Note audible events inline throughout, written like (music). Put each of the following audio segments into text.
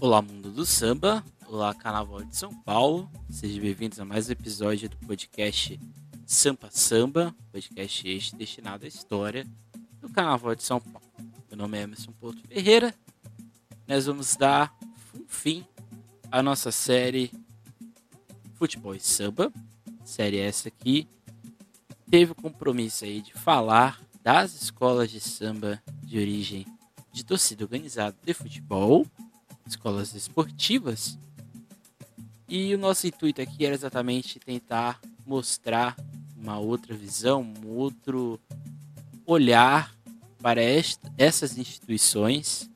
Olá, mundo do samba. Olá, Carnaval de São Paulo. Sejam bem-vindos a mais um episódio do podcast Sampa Samba, podcast este destinado à história do Carnaval de São Paulo. Meu nome é Emerson Porto Ferreira. Nós vamos dar um fim à nossa série Futebol e Samba. Série essa aqui teve o compromisso aí de falar das escolas de samba de origem de torcida organizada de futebol, escolas esportivas. E o nosso intuito aqui era exatamente tentar mostrar uma outra visão, um outro olhar para essas instituições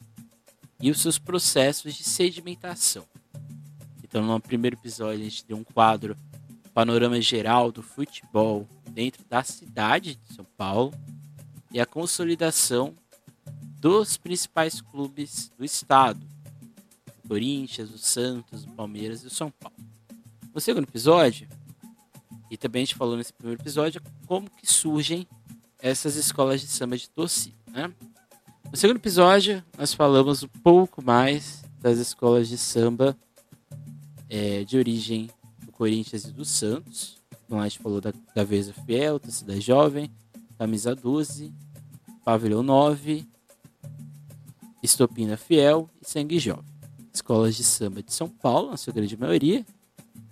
e os seus processos de sedimentação. Então, no primeiro episódio, a gente deu um quadro panorama geral do futebol dentro da cidade de São Paulo e a consolidação dos principais clubes do estado: Corinthians, o Santos, o Palmeiras e o São Paulo. No segundo episódio, e também a gente falou nesse primeiro episódio, como que surgem essas escolas de samba de torcida. Né? No segundo episódio, nós falamos um pouco mais das escolas de samba é, de origem do Corinthians e do Santos. Então a gente falou da Gaveza Fiel, Torcida Jovem, Camisa 12, Pavilhão 9, Estopina Fiel e Sangue Jovem. Escolas de samba de São Paulo, na sua grande maioria,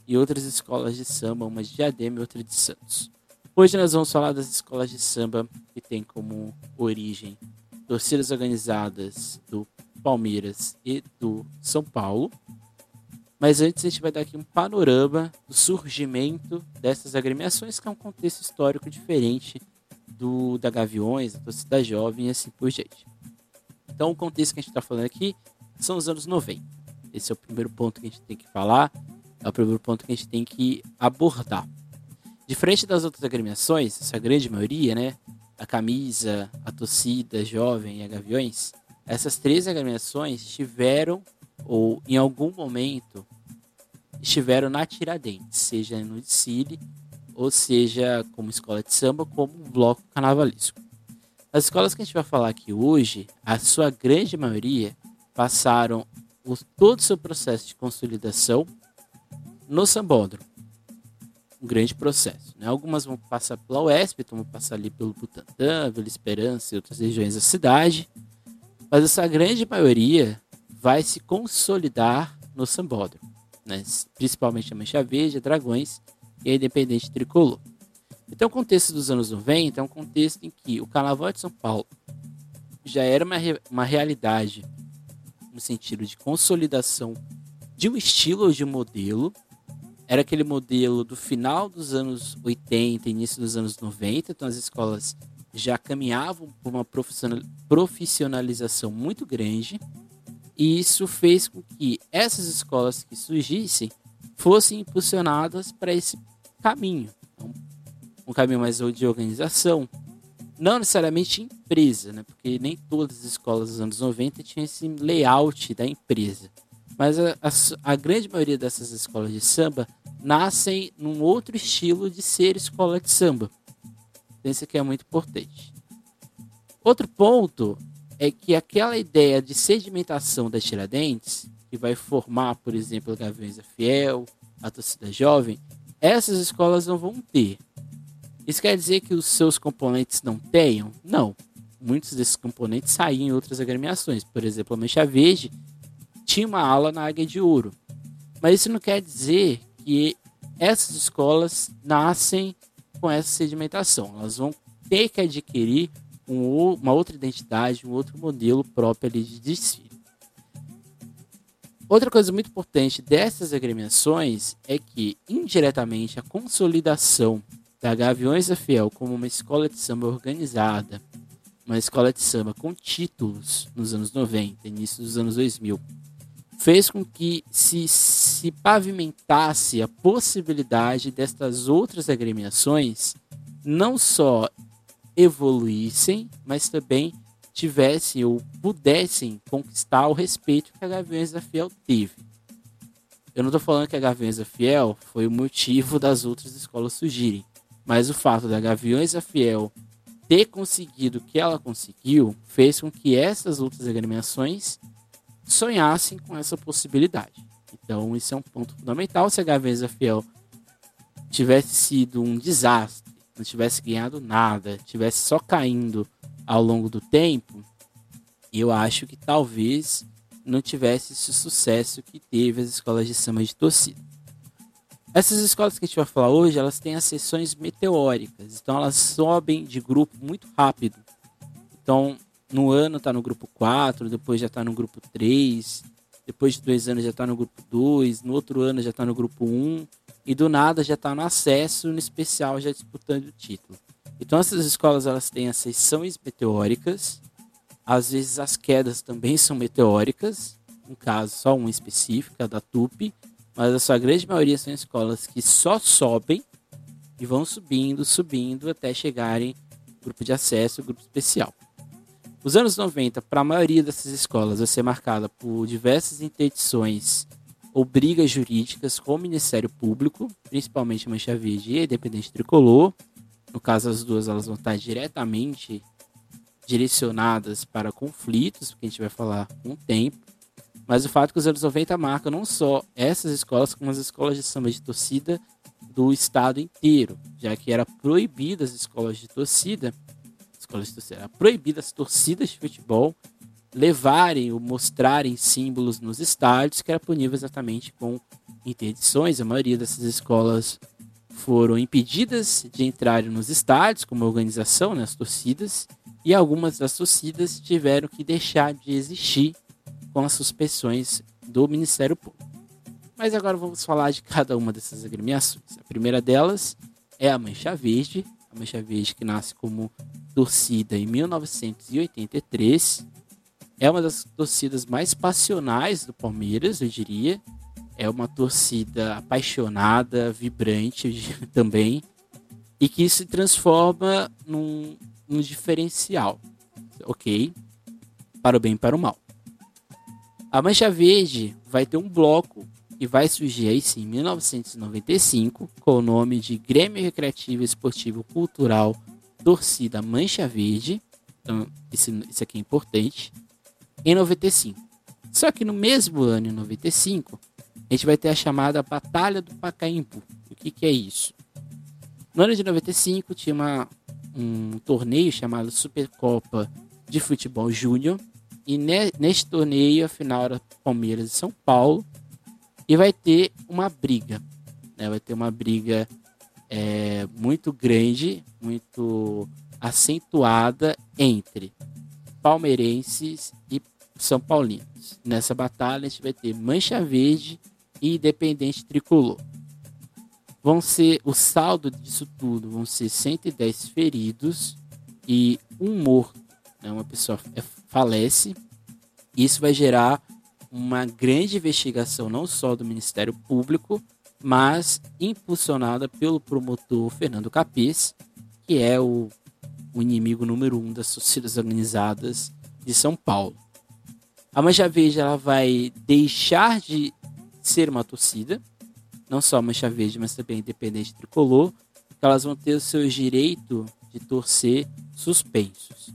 e outras escolas de samba, uma de Diadema e outra de Santos. Hoje nós vamos falar das escolas de samba que têm como origem torcidas organizadas do Palmeiras e do São Paulo. Mas antes a gente vai dar aqui um panorama do surgimento dessas agremiações, que é um contexto histórico diferente do da Gaviões, da torcida jovem e assim por diante. Então o contexto que a gente está falando aqui são os anos 90. Esse é o primeiro ponto que a gente tem que falar, é o primeiro ponto que a gente tem que abordar. Diferente das outras agremiações, essa grande maioria, né? A camisa, a torcida jovem e a Gaviões, essas três agremiações tiveram, ou em algum momento, estiveram na Tiradentes, seja no desfile ou seja como escola de samba, como um bloco carnavalesco. As escolas que a gente vai falar aqui hoje, a sua grande maioria passaram o, todo o seu processo de consolidação no sambódromo. Um grande processo. Né? Algumas vão passar pela UESP, então vão passar ali pelo Butantã, Vila Esperança e outras regiões da cidade. Mas essa grande maioria vai se consolidar no sambódromo. Né? Principalmente a Mancha Verde, a Dragões e a Independente Tricolor. Então, o contexto dos anos 90 é um contexto em que o Carnaval de São Paulo já era uma, uma realidade no sentido de consolidação de um estilo ou de um modelo. Era aquele modelo do final dos anos 80, início dos anos 90, então as escolas já caminhavam por uma profissionalização muito grande. E isso fez com que essas escolas que surgissem fossem impulsionadas para esse caminho. Então, um caminho mais de organização. Não necessariamente empresa, né? porque nem todas as escolas dos anos 90 tinham esse layout da empresa. Mas a, a, a grande maioria dessas escolas de samba nascem num outro estilo de ser escola de samba. Então, isso aqui é muito importante. Outro ponto é que aquela ideia de sedimentação das Tiradentes, que vai formar, por exemplo, a Gaviões da Fiel, a torcida jovem, essas escolas não vão ter. Isso quer dizer que os seus componentes não tenham? Não. Muitos desses componentes saíam em outras agremiações. Por exemplo, a Mancha Verde tinha uma ala na Águia de Ouro. Mas isso não quer dizer que essas escolas nascem com essa sedimentação. Elas vão ter que adquirir um, uma outra identidade, um outro modelo próprio ali de desfile. Outra coisa muito importante dessas agremiações é que, indiretamente, a consolidação da Gaviões da Fiel como uma escola de samba organizada, uma escola de samba com títulos nos anos 90, início dos anos 2000, fez com que se, se pavimentasse a possibilidade destas outras agremiações não só evoluíssem, mas também tivessem ou pudessem conquistar o respeito que a Gaviões da Fiel teve. Eu não estou falando que a Gaviões da Fiel foi o motivo das outras escolas surgirem, mas o fato da Gaviões da Fiel ter conseguido o que ela conseguiu fez com que essas outras agremiações sonhassem com essa possibilidade. Então, isso é um ponto fundamental. Se a Gaveza Fiel tivesse sido um desastre, não tivesse ganhado nada, tivesse só caindo ao longo do tempo, eu acho que talvez não tivesse esse sucesso que teve as escolas de samba de torcida. Essas escolas que a gente vai falar hoje, elas têm as sessões meteóricas, então elas sobem de grupo muito rápido. Então, no ano está no grupo 4, depois já está no grupo 3, depois de dois anos já está no grupo 2, no outro ano já está no grupo 1, e do nada já está no acesso, no especial já disputando o título. Então essas escolas elas têm as sessões meteóricas, às vezes as quedas também são meteóricas, um caso só uma específica da TUP, mas a sua grande maioria são escolas que só sobem e vão subindo, subindo até chegarem grupo de acesso, grupo especial. Os anos 90, para a maioria dessas escolas, vai ser marcada por diversas interdições ou brigas jurídicas com o Ministério Público, principalmente Mancha Verde e Independente Tricolor. No caso, as duas elas vão estar diretamente direcionadas para conflitos, que a gente vai falar um tempo. Mas o fato é que os anos 90 marcam não só essas escolas, como as escolas de samba de torcida do estado inteiro, já que era proibida as escolas de torcida, escolas de torcida, era as torcidas de futebol levarem ou mostrarem símbolos nos estádios, que era punível exatamente com interdições. A maioria dessas escolas foram impedidas de entrarem nos estádios como organização, né, as torcidas, e algumas das torcidas tiveram que deixar de existir com as suspensões do Ministério Público. Mas agora vamos falar de cada uma dessas agremiações. A primeira delas é a Mancha Verde, a Mancha Verde que nasce como torcida em 1983. É uma das torcidas mais passionais do Palmeiras, eu diria. É uma torcida apaixonada, vibrante (laughs) também, e que se transforma num, num diferencial, ok? Para o bem e para o mal. A Mancha Verde vai ter um bloco que vai surgir aí sim em 1995 com o nome de Grêmio Recreativo Esportivo Cultural Torcida Mancha Verde. Então, isso, aqui é importante. Em 95. Só que no mesmo ano, em 95, a gente vai ter a chamada Batalha do Pacaembu. O que, que é isso? No ano de 95 tinha uma, um torneio chamado Supercopa de Futebol Júnior, e ne, neste torneio, a final era Palmeiras e São Paulo. E vai ter uma briga. Né? Vai ter uma briga é, muito grande, muito acentuada entre palmeirenses e são paulinos. Nessa batalha a gente vai ter Mancha Verde e Independente Tricolor. Vão ser o saldo disso tudo vão ser 110 feridos e um morto. Né? Uma pessoa é falece. Isso vai gerar uma grande investigação, não só do Ministério Público, mas impulsionada pelo promotor Fernando Capês, que é o, o inimigo número um das torcidas organizadas de São Paulo. A Mancha Verde ela vai deixar de ser uma torcida, não só a Mancha Verde, mas também a Independente Tricolor, elas vão ter o seu direito de torcer suspensos.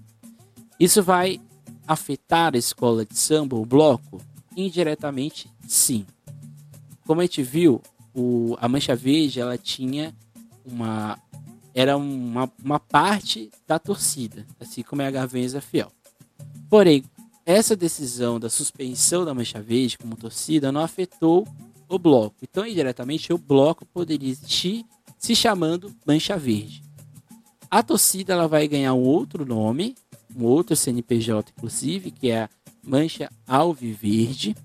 Isso vai afetar a escola de samba, o bloco? Indiretamente, sim. Como a gente viu, o, a Mancha Verde ela tinha uma era uma, uma parte da torcida, assim como é a Gavenza Fiel. Porém, essa decisão da suspensão da Mancha Verde como torcida não afetou o bloco. Então, indiretamente, o bloco poderia existir se chamando Mancha Verde. A torcida ela vai ganhar um outro nome, um outro CNPJ, inclusive, que é a Mancha Alviverde.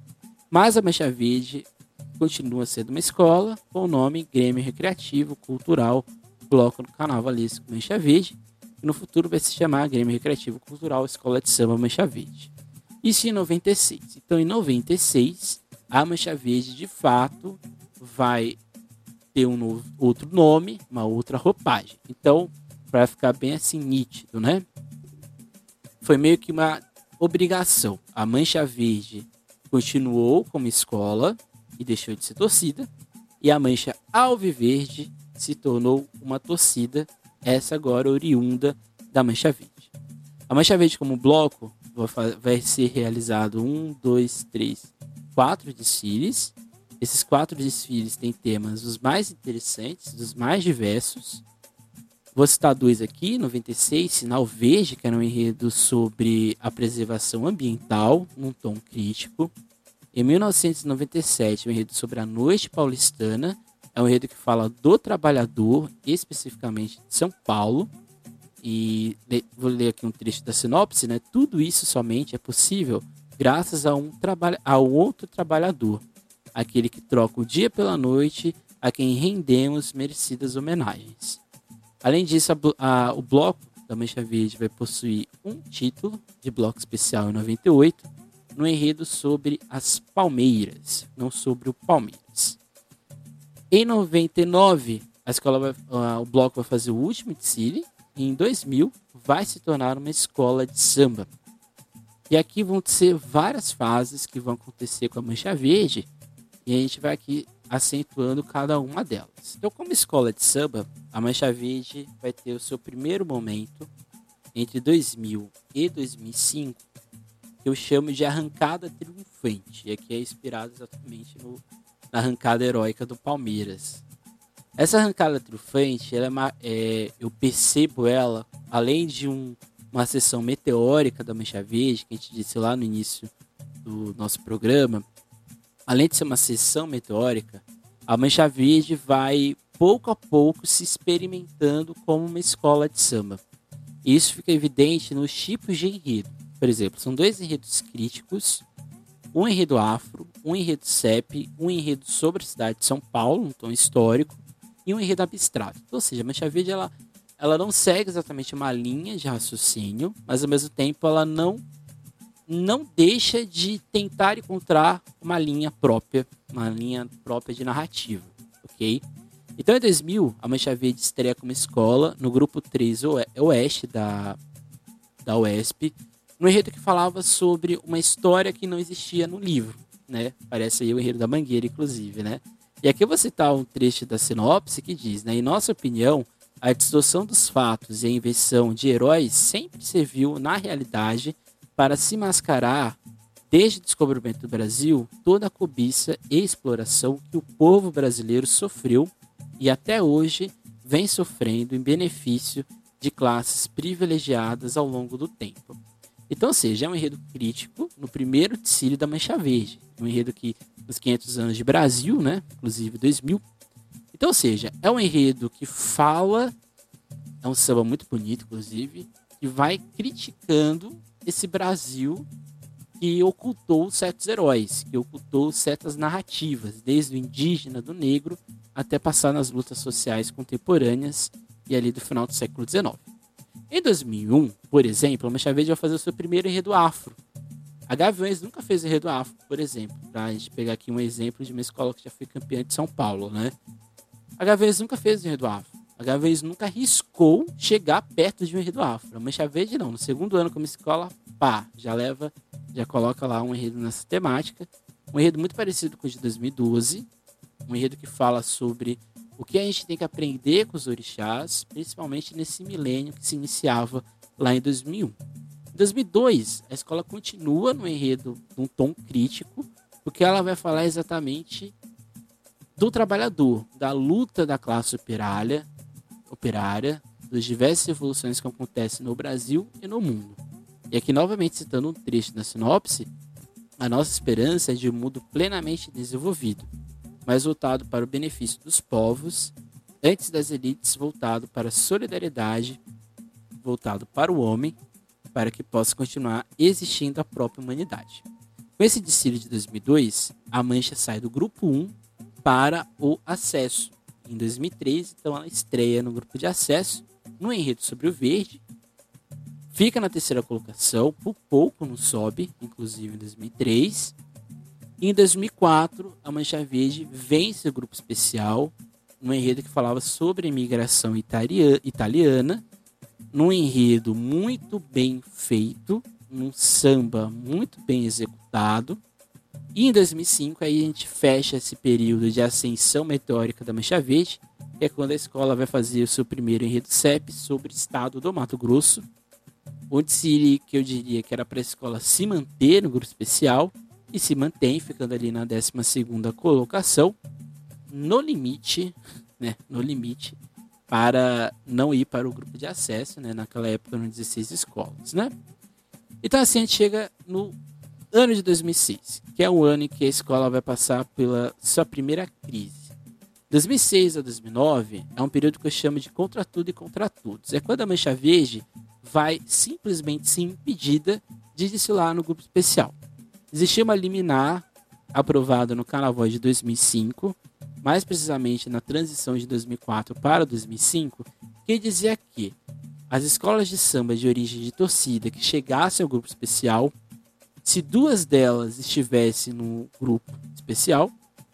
Mas a Mancha Verde continua sendo uma escola com o nome Grêmio Recreativo Cultural Bloco do Carnavalesco Mancha Verde. E no futuro vai se chamar Grêmio Recreativo Cultural Escola de Samba Mancha Verde. Isso em 96. Então, em 96, a Mancha Verde de fato vai ter um novo, outro nome, uma outra roupagem. Então, para ficar bem assim nítido, né? Foi meio que uma obrigação. A Mancha Verde continuou como escola e deixou de ser torcida, e a Mancha Alviverde se tornou uma torcida, essa agora oriunda da Mancha Verde. A Mancha Verde como bloco vai ser realizado um, dois, três, quatro desfiles. Esses quatro desfiles têm temas dos mais interessantes, dos mais diversos. Vou citar dois aqui: 96, Sinal Verde, que era um enredo sobre a preservação ambiental, num tom crítico. Em 1997, um enredo sobre a noite paulistana. É um enredo que fala do trabalhador, especificamente de São Paulo. E vou ler aqui um trecho da sinopse, né? Tudo isso somente é possível graças a um, a outro trabalhador, aquele que troca o dia pela noite, a quem rendemos merecidas homenagens. Além disso, a, a, o bloco da Mancha Verde vai possuir um título de bloco especial em 98, no enredo sobre as Palmeiras, não sobre o Palmeiras. Em 99, a escola vai, uh, o bloco vai fazer o último desfile e em 2000 vai se tornar uma escola de samba. E aqui vão ser várias fases que vão acontecer com a Mancha Verde e a gente vai aqui acentuando cada uma delas. Então, como escola de samba, a Mancha Verde vai ter o seu primeiro momento entre 2000 e 2005, que eu chamo de arrancada triunfante, e aqui é inspirado exatamente no, na arrancada heróica do Palmeiras. Essa arrancada triunfante, ela é, é, eu percebo ela, além de um, uma sessão meteórica da Mancha Verde, que a gente disse lá no início do nosso programa, além de ser uma sessão meteórica, a Mancha Verde vai pouco a pouco se experimentando como uma escola de samba. Isso fica evidente nos tipos de enredo. Por exemplo, são dois enredos críticos, um enredo afro, um enredo CEP, um enredo sobre a cidade de São Paulo, um tom histórico, e um enredo abstrato. Ou seja, a Mancha Verde ela, ela não segue exatamente uma linha de raciocínio, mas ao mesmo tempo ela não não deixa de tentar encontrar uma linha própria, uma linha própria de narrativa, ok? Então, em 2000, a Mancha Verde estreia como escola no grupo 3 Oeste da, da UESP, no enredo que falava sobre uma história que não existia no livro, né? Parece aí o enredo da Mangueira, inclusive, né? E aqui eu vou citar um trecho da sinopse que diz, né? Em nossa opinião, a distorção dos fatos e a invenção de heróis sempre serviu, na realidade, para se mascarar, desde o descobrimento do Brasil, toda a cobiça e exploração que o povo brasileiro sofreu e até hoje vem sofrendo em benefício de classes privilegiadas ao longo do tempo. Então, ou seja, é um enredo crítico no primeiro decílio da Mancha Verde, um enredo que nos 500 anos de Brasil, né? Inclusive 2000. Então, ou seja, é um enredo que fala, é um samba muito bonito, inclusive, que vai criticando esse Brasil que ocultou certos heróis, que ocultou certas narrativas, desde o indígena, do negro, até passar nas lutas sociais contemporâneas e ali do final do século XIX. Em 2001, por exemplo, a Mancha Verde vai fazer o seu primeiro enredo afro, a Gaviões nunca fez enredo afro, por exemplo. Pra a gente pegar aqui um exemplo de uma escola que já foi campeã de São Paulo, né? A Gaviões nunca fez enredo afro. A Gaviões nunca arriscou chegar perto de um enredo afro. Mancha Verde não. No segundo ano como escola, pá, já leva, já coloca lá um enredo nessa temática. Um enredo muito parecido com o de 2012. Um enredo que fala sobre o que a gente tem que aprender com os orixás, principalmente nesse milênio que se iniciava lá em 2001. 2002, a escola continua no enredo num tom crítico, porque ela vai falar exatamente do trabalhador, da luta da classe operária, operária, das diversas revoluções que acontecem no Brasil e no mundo. E aqui, novamente, citando um trecho da sinopse, a nossa esperança é de um mundo plenamente desenvolvido, mas voltado para o benefício dos povos, antes das elites, voltado para a solidariedade, voltado para o homem para que possa continuar existindo a própria humanidade. Com esse desfile de 2002, a Mancha sai do grupo 1 para o acesso. Em 2003, então ela estreia no grupo de acesso, no enredo sobre o verde, fica na terceira colocação, por pouco não sobe, inclusive em 2003. E em 2004, a Mancha Verde vence o grupo especial, no enredo que falava sobre a imigração italiana num enredo muito bem feito, num samba muito bem executado. E em 2005 aí a gente fecha esse período de ascensão meteórica da Mancha Verde, que é quando a escola vai fazer o seu primeiro enredo CEP sobre o estado do Mato Grosso. Um desfile que eu diria que era para a escola se manter no grupo especial e se mantém, ficando ali na 12 colocação, no limite, (laughs) né, no limite, para não ir para o grupo de acesso, né, naquela época eram 16 escolas, né. Então assim a gente chega no ano de 2006, que é o ano em que a escola vai passar pela sua primeira crise. 2006 a 2009 é um período que eu chamo de contra tudo e contra todos. É quando a Mancha Verde vai simplesmente ser impedida de desfilar no grupo especial. Existia uma liminar aprovada no Carnaval de 2005, mais precisamente na transição de 2004 para 2005, que dizia que as escolas de samba de origem de torcida que chegassem ao grupo especial, se duas delas estivessem no grupo especial,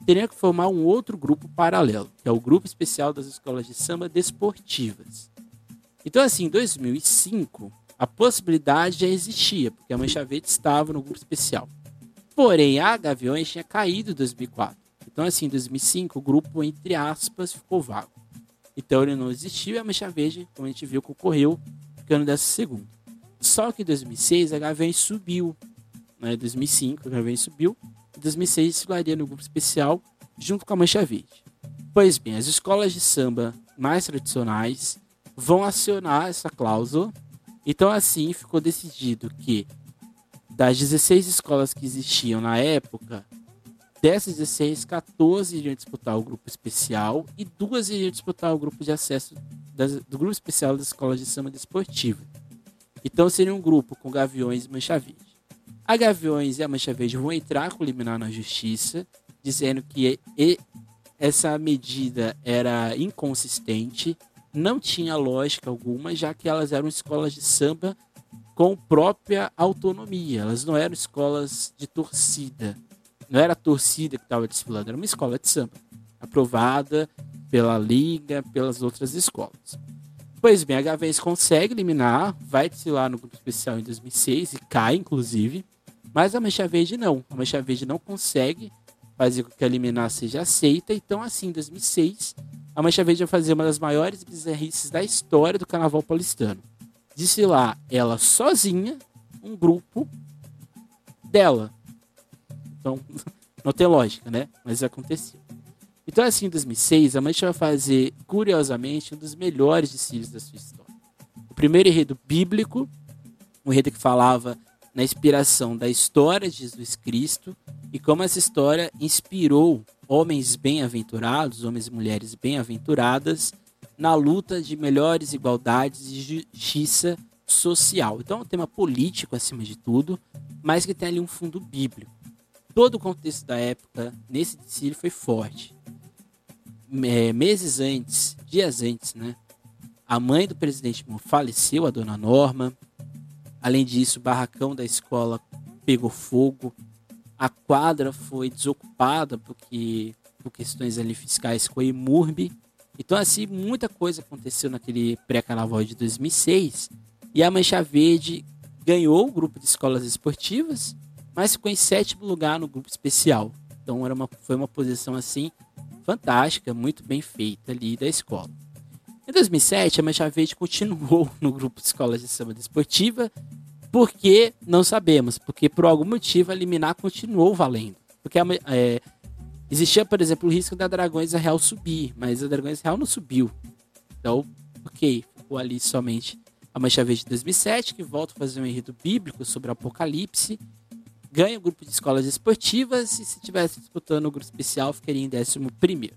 teriam que formar um outro grupo paralelo, que é o grupo especial das escolas de samba desportivas. Então, assim, em 2005, a possibilidade já existia, porque a Mancha Verde estava no grupo especial. Porém, a Gaviões tinha caído em 2004. Então, assim, em 2005, o grupo, entre aspas, ficou vago. Então, ele não existiu e a Mancha Verde, como a gente viu, concorreu, ficando dessa segunda. Só que em 2006, a Gaviões subiu. Né? Em 2005, a Gaviões subiu. Em 2006, desfilaria no grupo especial, junto com a Mancha Verde. Pois bem, as escolas de samba mais tradicionais vão acionar essa cláusula. Então, assim, ficou decidido que das 16 escolas que existiam na época, dessas 16, 14 iriam disputar o grupo especial e duas iriam disputar o grupo de acesso das, do grupo especial das escolas de samba desportiva. Então seria um grupo com Gaviões e Mancha Verde. A Gaviões e a Mancha Verde vão entrar com liminar na justiça, dizendo que essa medida era inconsistente não tinha lógica alguma, já que elas eram escolas de samba com própria autonomia. Elas não eram escolas de torcida. Não era a torcida que estava desfilando, era uma escola de samba, aprovada pela liga, pelas outras escolas. Pois bem, a Gavens consegue eliminar, vai desfilar no grupo especial em 2006 e cai, inclusive. Mas a Mancha Verde não. A Mancha Verde não consegue fazer com que a liminar seja aceita. Então, assim, em 2006, a Mancha Verde vai fazer uma das maiores bizarrices da história do carnaval paulistano. Desfilar ela sozinha, um grupo dela. Então, (laughs) não tem lógica, né? Mas aconteceu. Então, assim, em 2006, a Mancha vai fazer, curiosamente, um dos melhores desfiles da sua história. O primeiro enredo bíblico, um enredo que falava na inspiração da história de Jesus Cristo e como essa história inspirou homens bem-aventurados, homens e mulheres bem-aventuradas, na luta de melhores igualdades e justiça social. Então é um tema político acima de tudo, mas que tem ali um fundo bíblico. Todo o contexto da época nesse desfile foi forte. É, meses antes, dias antes, né? A mãe do presidente faleceu, a dona Norma. Além disso, o barracão da escola pegou fogo a quadra foi desocupada porque por questões ali fiscais com a. Então assim, muita coisa aconteceu naquele pré-carnaval de 2006 e a Mancha Verde ganhou o grupo de escolas esportivas, mas ficou em sétimo lugar no grupo especial. Então era uma, foi uma posição assim fantástica, muito bem feita ali da escola. Em 2007, a Mancha Verde continuou (laughs) no grupo de escolas de samba desportiva por que? Não sabemos. Porque por algum motivo a liminar continuou valendo. Porque é, existia, por exemplo, o risco da Dragões Real subir, mas a Dragões Real não subiu. Então, ok, ficou ali somente a Mancha Verde de 2007, que volta a fazer um enredo bíblico sobre o Apocalipse, ganha o grupo de escolas esportivas e se estivesse disputando o grupo especial ficaria em 11 primeiro.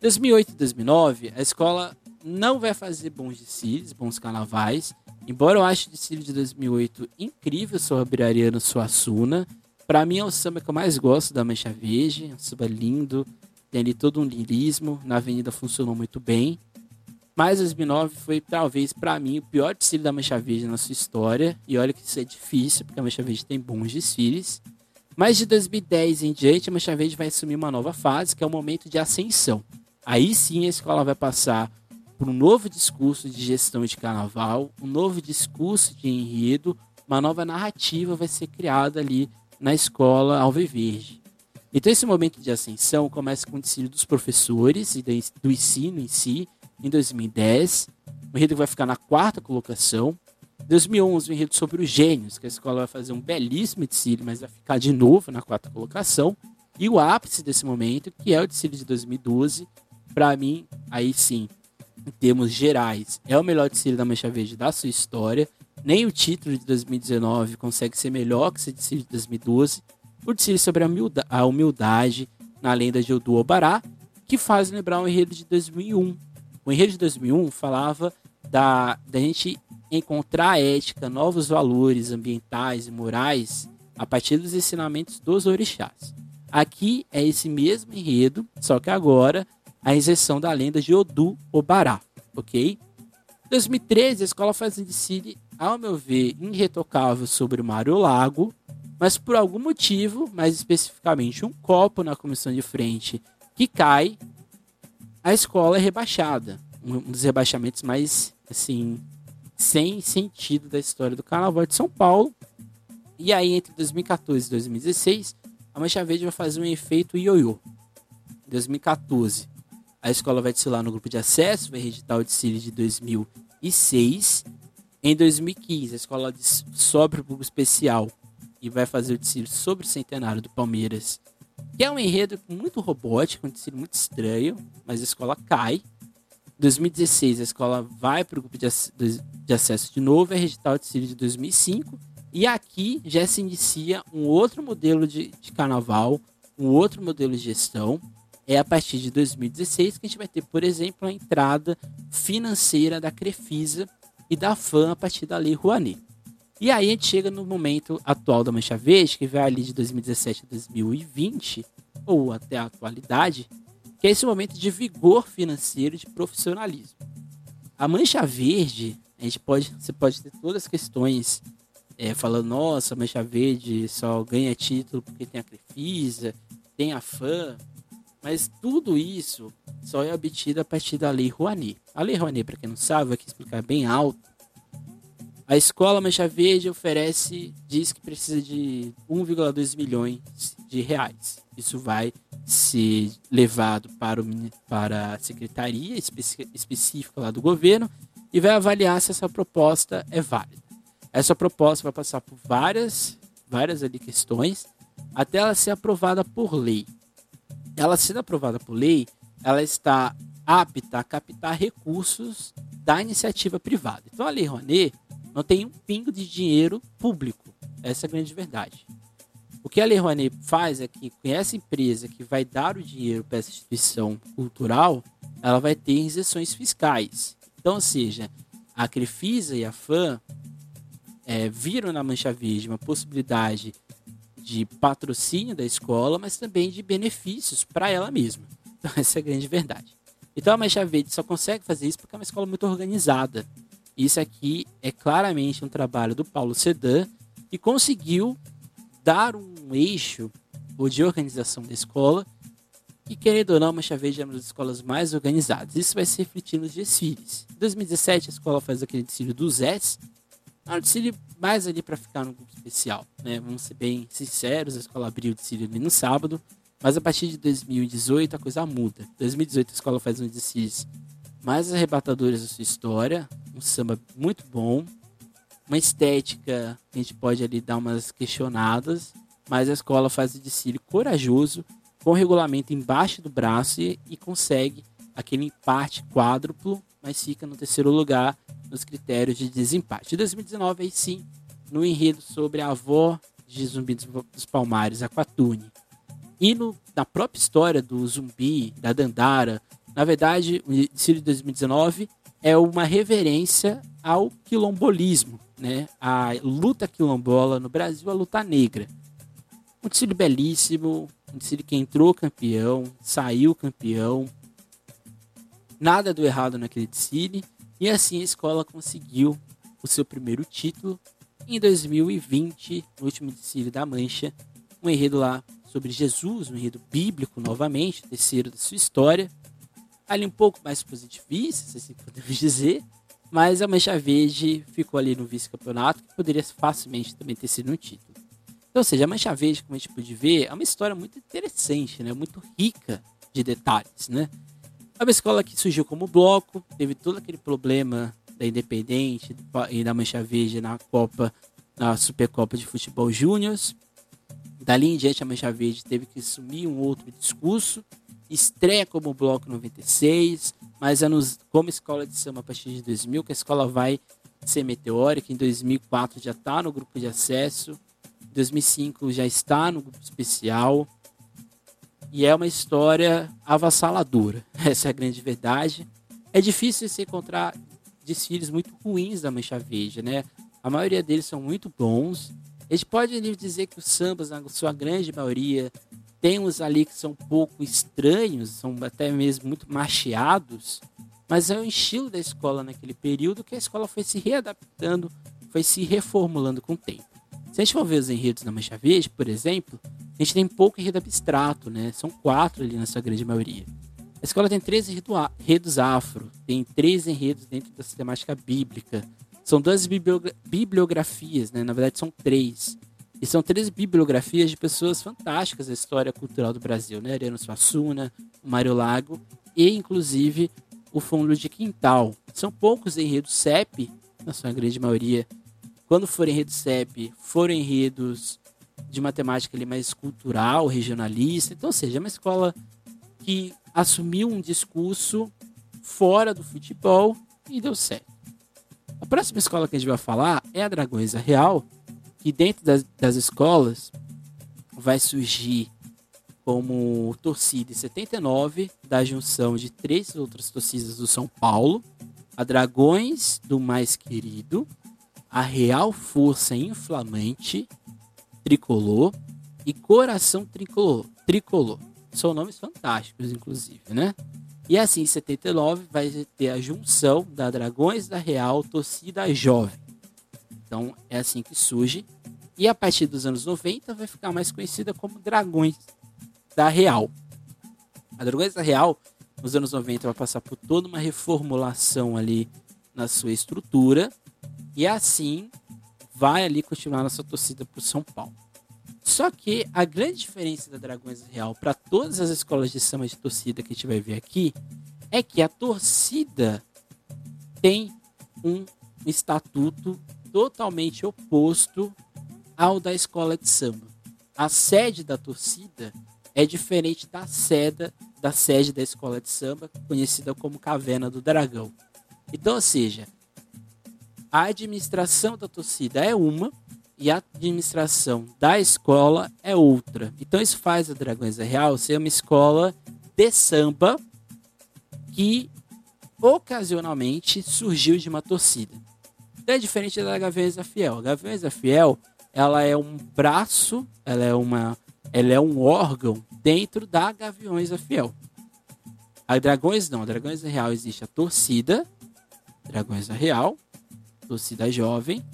2008 e 2009, a escola não vai fazer bons desfiles, bons carnavais, Embora eu ache o desfile de 2008 incrível sobre Ariano Suassuna, para mim é o samba que eu mais gosto da Mancha Verde, é um samba lindo, tem ali todo um lirismo, na avenida funcionou muito bem. Mas 2009 foi talvez para mim o pior desfile da Mancha Verde na sua história, e olha que isso é difícil, porque a Mancha Verde tem bons desfiles. Mas de 2010 em diante, a Mancha Verde vai assumir uma nova fase, que é o momento de ascensão. Aí sim a escola vai passar por um novo discurso de gestão de carnaval, um novo discurso de enredo, uma nova narrativa vai ser criada ali na escola Alviverde. Então esse momento de ascensão começa com o ensino dos professores e do ensino em si, em 2010. O enredo vai ficar na quarta colocação. 2011, o enredo sobre os gênios, que a escola vai fazer um belíssimo desfile, mas vai ficar de novo na quarta colocação. E o ápice desse momento, que é o desfile de 2012, para mim, aí sim, em termos gerais, é o melhor desfile da Mancha Verde da sua história. Nem o título de 2019 consegue ser melhor que esse desfile de 2012. O desfile sobre a humildade, a humildade na lenda de Odu Obará, que faz lembrar o enredo de 2001. O enredo de 2001 falava da, da gente encontrar a ética, novos valores ambientais e morais a partir dos ensinamentos dos orixás. Aqui é esse mesmo enredo, só que agora a inserção da lenda de Odu Obará, ok? Em 2013, a escola faz um desfile, ao meu ver, irretocável sobre o mar lago, mas por algum motivo, mais especificamente um copo na comissão de frente que cai, a escola é rebaixada. Um dos rebaixamentos mais, assim, sem sentido da história do Carnaval de São Paulo. E aí, entre 2014 e 2016, a Mancha Verde vai fazer um efeito ioiô. Em 2014, a escola vai desfilar no grupo de acesso, vai reeditar o desfile de 2006. Em 2015, a escola sobe para o público especial e vai fazer o desfile sobre o centenário do Palmeiras, que é um enredo muito robótico, um desfile muito estranho, mas a escola cai. Em 2016, a escola vai para o grupo de, acesso de novo, é reeditar o desfile de 2005, e aqui já se inicia um outro modelo de, de carnaval, um outro modelo de gestão. É a partir de 2016 que a gente vai ter, por exemplo, a entrada financeira da Crefisa e da FAM a partir da Lei Rouanet. E aí a gente chega no momento atual da Mancha Verde, que vai ali de 2017 a 2020, ou até a atualidade, que é esse momento de vigor financeiro, de profissionalismo. A Mancha Verde, a gente pode, você pode ter todas as questões é, falando, nossa, Mancha Verde só ganha título porque tem a Crefisa, tem a FAM, mas tudo isso só é obtido a partir da Lei Rouanet. A Lei Rouanet, para quem não sabe, aqui explicar bem alto, a escola Mancha Verde oferece, diz que precisa de 1,2 milhões de reais. Isso vai ser levado para, o, para a secretaria específica lá do governo e vai avaliar se essa proposta é válida. Essa proposta vai passar por várias, várias ali questões até ela ser aprovada por lei. Ela sendo aprovada por lei, ela está apta a captar recursos da iniciativa privada. Então a Lei Rouanet não tem um pingo de dinheiro público. Essa é a grande verdade. O que a Lei Rouanet faz é que essa empresa que vai dar o dinheiro para essa instituição cultural, ela vai ter isenções fiscais. Então, ou seja, a Crefisa e a FAM é, viram na Mancha Verde uma possibilidade de patrocínio da escola, mas também de benefícios para ela mesma. Então, (laughs) essa é a grande verdade. Então, a Mancha Verde só consegue fazer isso porque é uma escola muito organizada. Isso aqui é claramente um trabalho do Paulo Sedan, que conseguiu dar um eixo ou de organização da escola, e querendo ou não, a Mancha Verde é uma das escolas mais organizadas. Isso vai se refletir nos desfiles. Em 2017, a escola faz aquele desfile do Zés, um desfile mais ali para ficar no grupo especial, né? Vamos ser bem sinceros, a escola abriu o desfile ali no sábado, mas a partir de 2018 a coisa muda. Em 2018 a escola faz um desfile mais arrebatadores da sua história, um samba muito bom, uma estética que a gente pode ali dar umas questionadas, mas a escola faz o desfile corajoso, com o regulamento embaixo do braço e, e consegue aquele empate quádruplo, mas fica no terceiro lugar nos critérios de desempate. Em 2019, aí sim, no enredo sobre a avó de Zumbi dos Palmares, a Quatune. E no, na própria história do Zumbi, da Dandara, na verdade, o desfile de 2019 é uma reverência ao quilombolismo, né? A luta quilombola no Brasil, a luta negra. Um desfile belíssimo, um desfile que entrou campeão, saiu campeão. Nada do errado naquele desfile. E assim a escola conseguiu o seu primeiro título em 2020, no último desfile da Mancha. Um enredo lá sobre Jesus, um enredo bíblico novamente, terceiro da sua história ali um pouco mais positivista, se assim podemos (laughs) dizer, mas a Mancha Verde ficou ali no vice-campeonato, que poderia facilmente também ter sido um título. Então, ou seja, a Mancha Verde, como a gente pode ver, é uma história muito interessante, né? muito rica de detalhes. Né? É uma escola que surgiu como bloco, teve todo aquele problema da Independente e da Mancha Verde na Copa, na Supercopa de Futebol Júnior. Dali em diante, a Mancha Verde teve que assumir um outro discurso. Estreia como Bloco 96, mas é nos, como escola de samba a partir de 2000 que a escola vai ser meteórica. Em 2004 já está no grupo de acesso. Em 2005 já está no grupo especial. E é uma história avassaladora. (laughs) Essa é a grande verdade. É difícil se encontrar desfiles muito ruins da Mancha Verde, né? A maioria deles são muito bons. A gente pode dizer que os sambas, na sua grande maioria, tem uns ali que são um pouco estranhos, são até mesmo muito macheados, mas é o estilo da escola naquele período que a escola foi se readaptando, foi se reformulando com o tempo. Se a gente for ver os enredos da Mancha Verde, por exemplo, a gente tem pouco enredo abstrato, né? São quatro ali na sua grande maioria. A escola tem três enredos afro, tem três enredos dentro da sistemática bíblica, são duas bibliografias, né? na verdade são três. E são três bibliografias de pessoas fantásticas da história cultural do Brasil, né? Ariano Suassuna, Mário Lago e, inclusive, o Fundo de Quintal. São poucos enredos CEP, na sua grande maioria. Quando forem enredos CEP, foram enredos de matemática ali mais cultural, regionalista. Então, ou seja, é uma escola que assumiu um discurso fora do futebol e deu certo. A próxima escola que a gente vai falar é a Dragões Real, que dentro das, das escolas vai surgir como torcida em 79 da junção de três outras torcidas do São Paulo, a Dragões do Mais Querido, a Real Força Inflamante, Tricolor e Coração Tricolor. Tricolor. São nomes fantásticos, inclusive, né? E assim, em 79 vai ter a junção da Dragões da Real Torcida Jovem. Então é assim que surge. E a partir dos anos 90 vai ficar mais conhecida como Dragões da Real. A Dragões da Real, nos anos 90, vai passar por toda uma reformulação ali na sua estrutura. E assim vai ali continuar nossa torcida para o São Paulo. Só que a grande diferença da Dragões Real para todas as escolas de samba de torcida que a gente vai ver aqui é que a torcida tem um estatuto totalmente oposto ao da escola de samba. A sede da torcida é diferente da sede da sede da escola de samba, conhecida como Caverna do Dragão. Então, ou seja, a administração da torcida é uma e a administração da escola é outra. Então isso faz a Dragões da Real ser uma escola de samba que ocasionalmente surgiu de uma torcida. Então é diferente da Gaviões da Fiel. A Gaviões da Fiel, ela é um braço, ela é uma ela é um órgão dentro da Gaviões da Fiel. A Dragões não, a Dragões da Real existe a torcida, Dragões da Real, torcida jovem,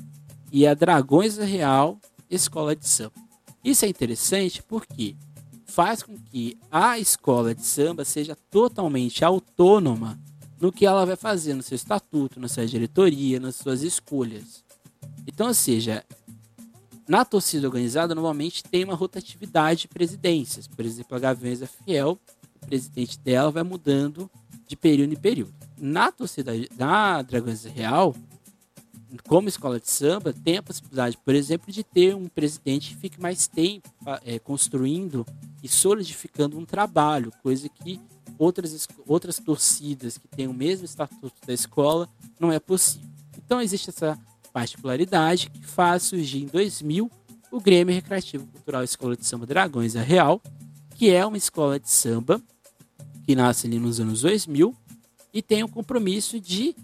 e a Dragões Real Escola de Samba. Isso é interessante porque faz com que a escola de samba seja totalmente autônoma no que ela vai fazer no seu estatuto, na sua diretoria, nas suas escolhas. Então, ou seja, na torcida organizada normalmente tem uma rotatividade de presidências. Por exemplo, a é Fiel, o presidente dela vai mudando de período em período. Na torcida da Dragões Real, como escola de samba, tem a possibilidade, por exemplo, de ter um presidente que fique mais tempo é, construindo e solidificando um trabalho, coisa que outras, outras torcidas que têm o mesmo estatuto da escola não é possível. Então existe essa particularidade que faz surgir em 2000 o Grêmio Recreativo Cultural Escola de Samba Dragões a Real, que é uma escola de samba que nasce ali nos anos 2000 e tem o compromisso de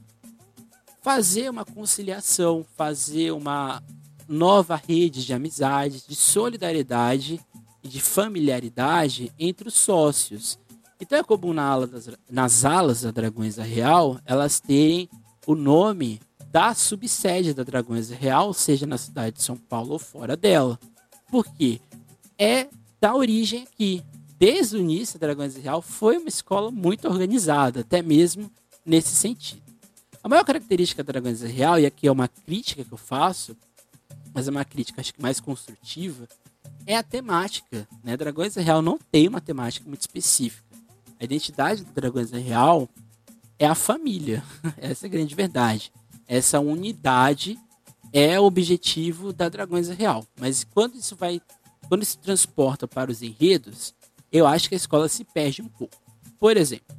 fazer uma conciliação, fazer uma nova rede de amizade, de solidariedade e de familiaridade entre os sócios. Então é comum na ala das, nas alas da Dragões da Real elas terem o nome da subsede da Dragões da Real, seja na cidade de São Paulo ou fora dela. Por quê? É da origem aqui. Desde o início, a Dragões da Real foi uma escola muito organizada, até mesmo nesse sentido. A maior característica da Dragões Real, e aqui é uma crítica que eu faço, mas é uma crítica acho que mais construtiva, é a temática. Né? Dragões Real não tem uma temática muito específica. A identidade do Dragões Real é a família. (laughs) Essa é a grande verdade. Essa unidade é o objetivo da Dragões Real. Mas quando isso vai, quando se transporta para os enredos, eu acho que a escola se perde um pouco. Por exemplo,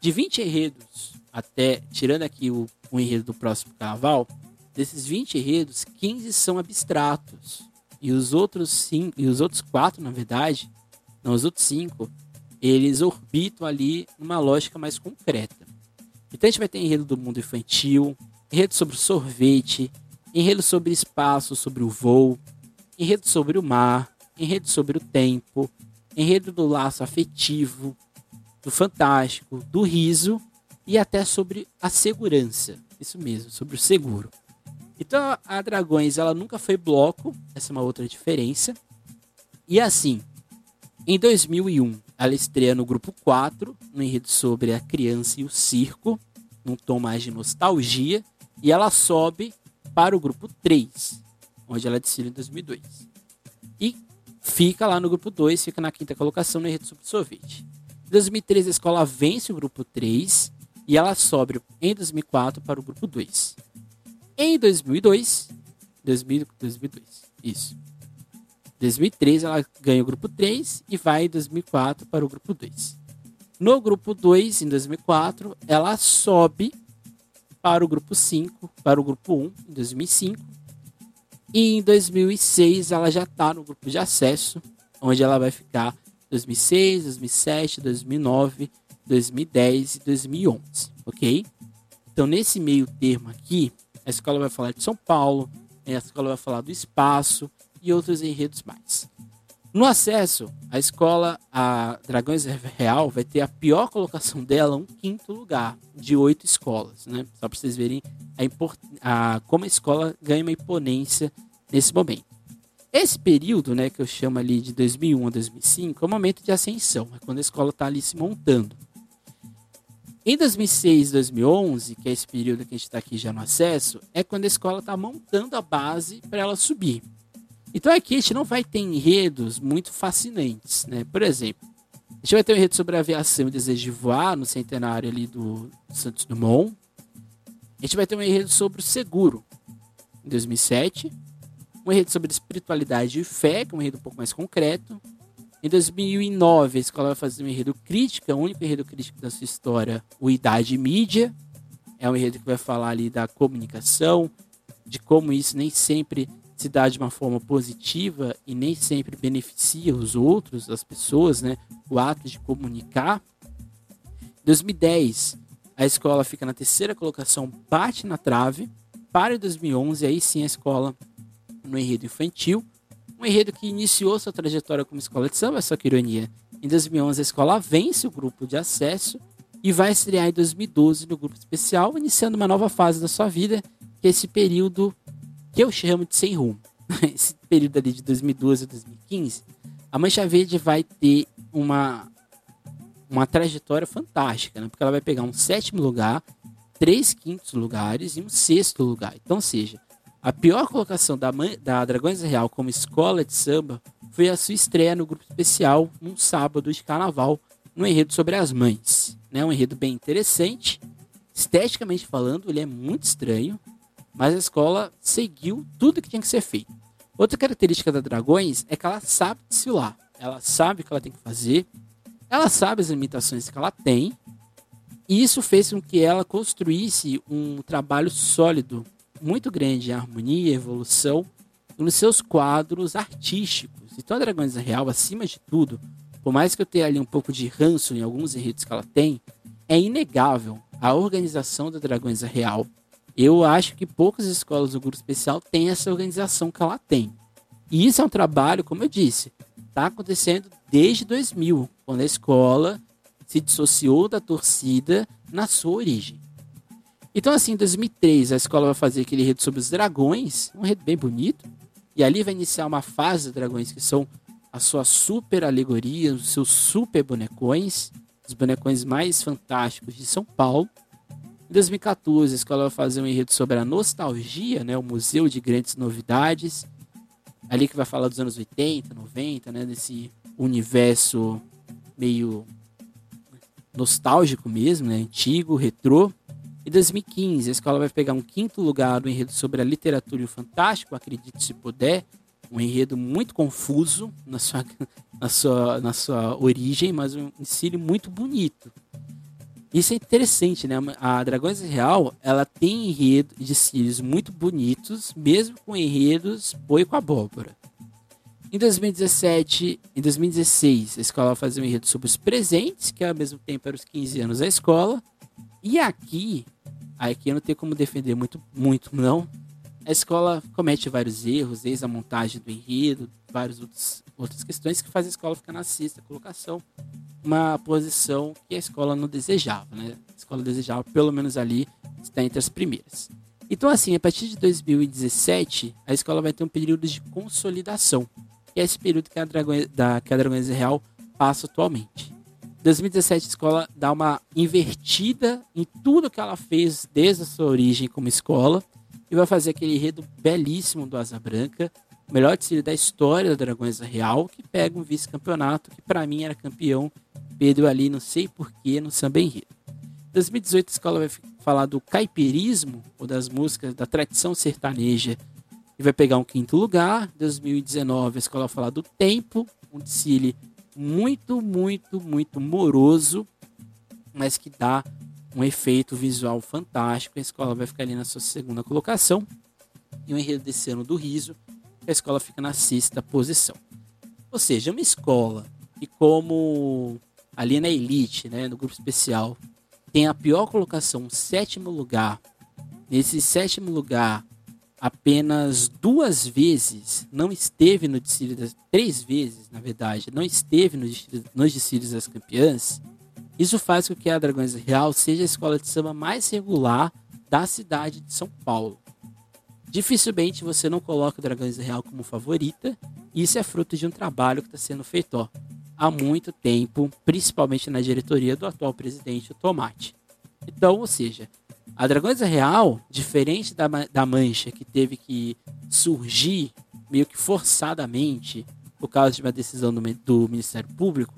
de 20 enredos até, tirando aqui o, o enredo do próximo carnaval, desses 20 enredos, 15 são abstratos. E os outros cinco, e os outros quatro, na verdade, não, os outros cinco, eles orbitam ali numa lógica mais concreta. Então a gente vai ter enredo do mundo infantil, enredo sobre sorvete, enredo sobre espaço, sobre o voo, enredo sobre o mar, enredo sobre o tempo, enredo do laço afetivo, do fantástico, do riso e até sobre a segurança. Isso mesmo, sobre o seguro. Então a Dragões ela nunca foi bloco, essa é uma outra diferença. E assim, em 2001 ela estreia no grupo 4, no enredo sobre a criança e o circo, num tom mais de nostalgia, e ela sobe para o grupo 3, onde ela desfila em 2002. E fica lá no grupo 2, fica na quinta colocação no enredo sobre sorvete. Em 2013 a escola vence o grupo 3 e ela sobe em 2004 para o grupo 2. Em 2002, 2000, 2002, isso. 2003 ela ganha o grupo 3 e vai em 2004 para o grupo 2. No grupo 2, em 2004, ela sobe para o grupo 5, para o grupo 1 em 2005. E em 2006 ela já está no grupo de acesso, onde ela vai ficar 2006, 2007, 2009, 2010 e 2011, ok? Então nesse meio termo aqui, a escola vai falar de São Paulo, a escola vai falar do espaço e outros enredos mais. No acesso, a escola, a Dragões Real, vai ter a pior colocação dela, um quinto lugar, de oito escolas, né? Só para vocês verem a, a, como a escola ganha uma imponência nesse momento. Esse período, né, que eu chamo ali de 2001 a 2005, é o momento de ascensão, é quando a escola está ali se montando. Em 2006 e 2011, que é esse período que a gente está aqui já no acesso, é quando a escola está montando a base para ela subir. Então aqui a gente não vai ter enredos muito fascinantes, né? Por exemplo, a gente vai ter um enredo sobre aviação e desejo de voar no centenário ali do Santos Dumont. A gente vai ter um enredo sobre o seguro em 2007. Um enredo sobre espiritualidade e fé, que é um enredo um pouco mais concreto. Em 2009, a escola vai fazer um enredo crítico, é o único enredo crítico da sua história, o Idade Mídia. É um enredo que vai falar ali da comunicação, de como isso nem sempre se dá de uma forma positiva e nem sempre beneficia os outros, as pessoas, né? O ato de comunicar. Em 2010, a escola fica na terceira colocação, bate na trave. Para 2011, aí sim a escola no enredo infantil um enredo que iniciou sua trajetória como escola de samba, só que ironia. Em 2011, a escola vence o grupo de acesso e vai estrear em 2012 no grupo especial, iniciando uma nova fase da sua vida, que é esse período que eu chamo de sem rumo. (laughs) Esse período ali de 2012 a 2015, a Mancha Verde vai ter uma, uma trajetória fantástica, né? porque ela vai pegar um sétimo lugar, três quintos lugares e um sexto lugar. Então, seja, a pior colocação da, da Dragões Real como escola de samba foi a sua estreia no grupo especial num sábado de carnaval, no enredo sobre as mães. Né? Um enredo bem interessante. Esteticamente falando, ele é muito estranho, mas a escola seguiu tudo que tinha que ser feito. Outra característica da Dragões é que ela sabe desfilar, ela sabe o que ela tem que fazer, ela sabe as limitações que ela tem, e isso fez com que ela construísse um trabalho sólido muito grande em harmonia, evolução nos seus quadros artísticos. Então a Dragões Real, acima de tudo, por mais que eu tenha ali um pouco de ranço em alguns enredos que ela tem, é inegável a organização da Dragões Real. Eu acho que poucas escolas do grupo especial têm essa organização que ela tem. E isso é um trabalho, como eu disse, está acontecendo desde 2000, quando a escola se dissociou da torcida na sua origem. Então, assim, em 2003, a escola vai fazer aquele enredo sobre os dragões, um enredo bem bonito, e ali vai iniciar uma fase de dragões que são as suas super alegorias, os seus super bonecões, os bonecões mais fantásticos de São Paulo. Em 2014, a escola vai fazer um enredo sobre a nostalgia, né, o Museu de Grandes Novidades, ali que vai falar dos anos 80, 90, né, desse universo meio nostálgico mesmo, né? antigo, retrô. Em 2015, a escola vai pegar um quinto lugar no enredo sobre a literatura e o fantástico, acredite se puder. Um enredo muito confuso na sua, (laughs) na sua, na sua origem, mas um ensino muito bonito. Isso é interessante, né? A Dragões Real, ela tem enredo de cílios muito bonitos, mesmo com enredos boi com abóbora. Em 2017, em 2016, a escola vai fazer um enredo sobre os presentes, que ao mesmo tempo eram os 15 anos da escola. E aqui, aqui eu não tenho como defender muito, muito não. A escola comete vários erros, desde a montagem do enredo, várias outras questões que fazem a escola ficar na sexta colocação, uma posição que a escola não desejava, né? A escola desejava pelo menos ali estar entre as primeiras. Então, assim, a partir de 2017, a escola vai ter um período de consolidação que é esse período que a Dragões, da, Real passa atualmente. Em 2017, a escola dá uma invertida em tudo que ela fez desde a sua origem como escola e vai fazer aquele enredo belíssimo do Asa Branca, o melhor desfile da história da Dragões Real, que pega um vice-campeonato que para mim era campeão, Pedro ali, não sei porquê, no samba enredo. Em 2018, a escola vai falar do caipirismo, ou das músicas da tradição sertaneja e vai pegar um quinto lugar. 2019, a escola vai falar do tempo, um desfile muito, muito, muito moroso, mas que dá um efeito visual fantástico. A escola vai ficar ali na sua segunda colocação. E o enredo desse ano do riso, a escola fica na sexta posição. Ou seja, uma escola que como ali na elite, né, no grupo especial, tem a pior colocação, sétimo lugar. Nesse sétimo lugar, apenas duas vezes não esteve no desfile das três vezes, na verdade, não esteve no nos desfiles das campeãs, isso faz com que a Dragões Real seja a escola de samba mais regular da cidade de São Paulo. Dificilmente você não coloca o Dragões Real como favorita, e isso é fruto de um trabalho que está sendo feito ó, há muito tempo, principalmente na diretoria do atual presidente, o Tomate. Então, ou seja, a Dragões Real, diferente da, da Mancha, que teve que surgir meio que forçadamente por causa de uma decisão do, do Ministério Público,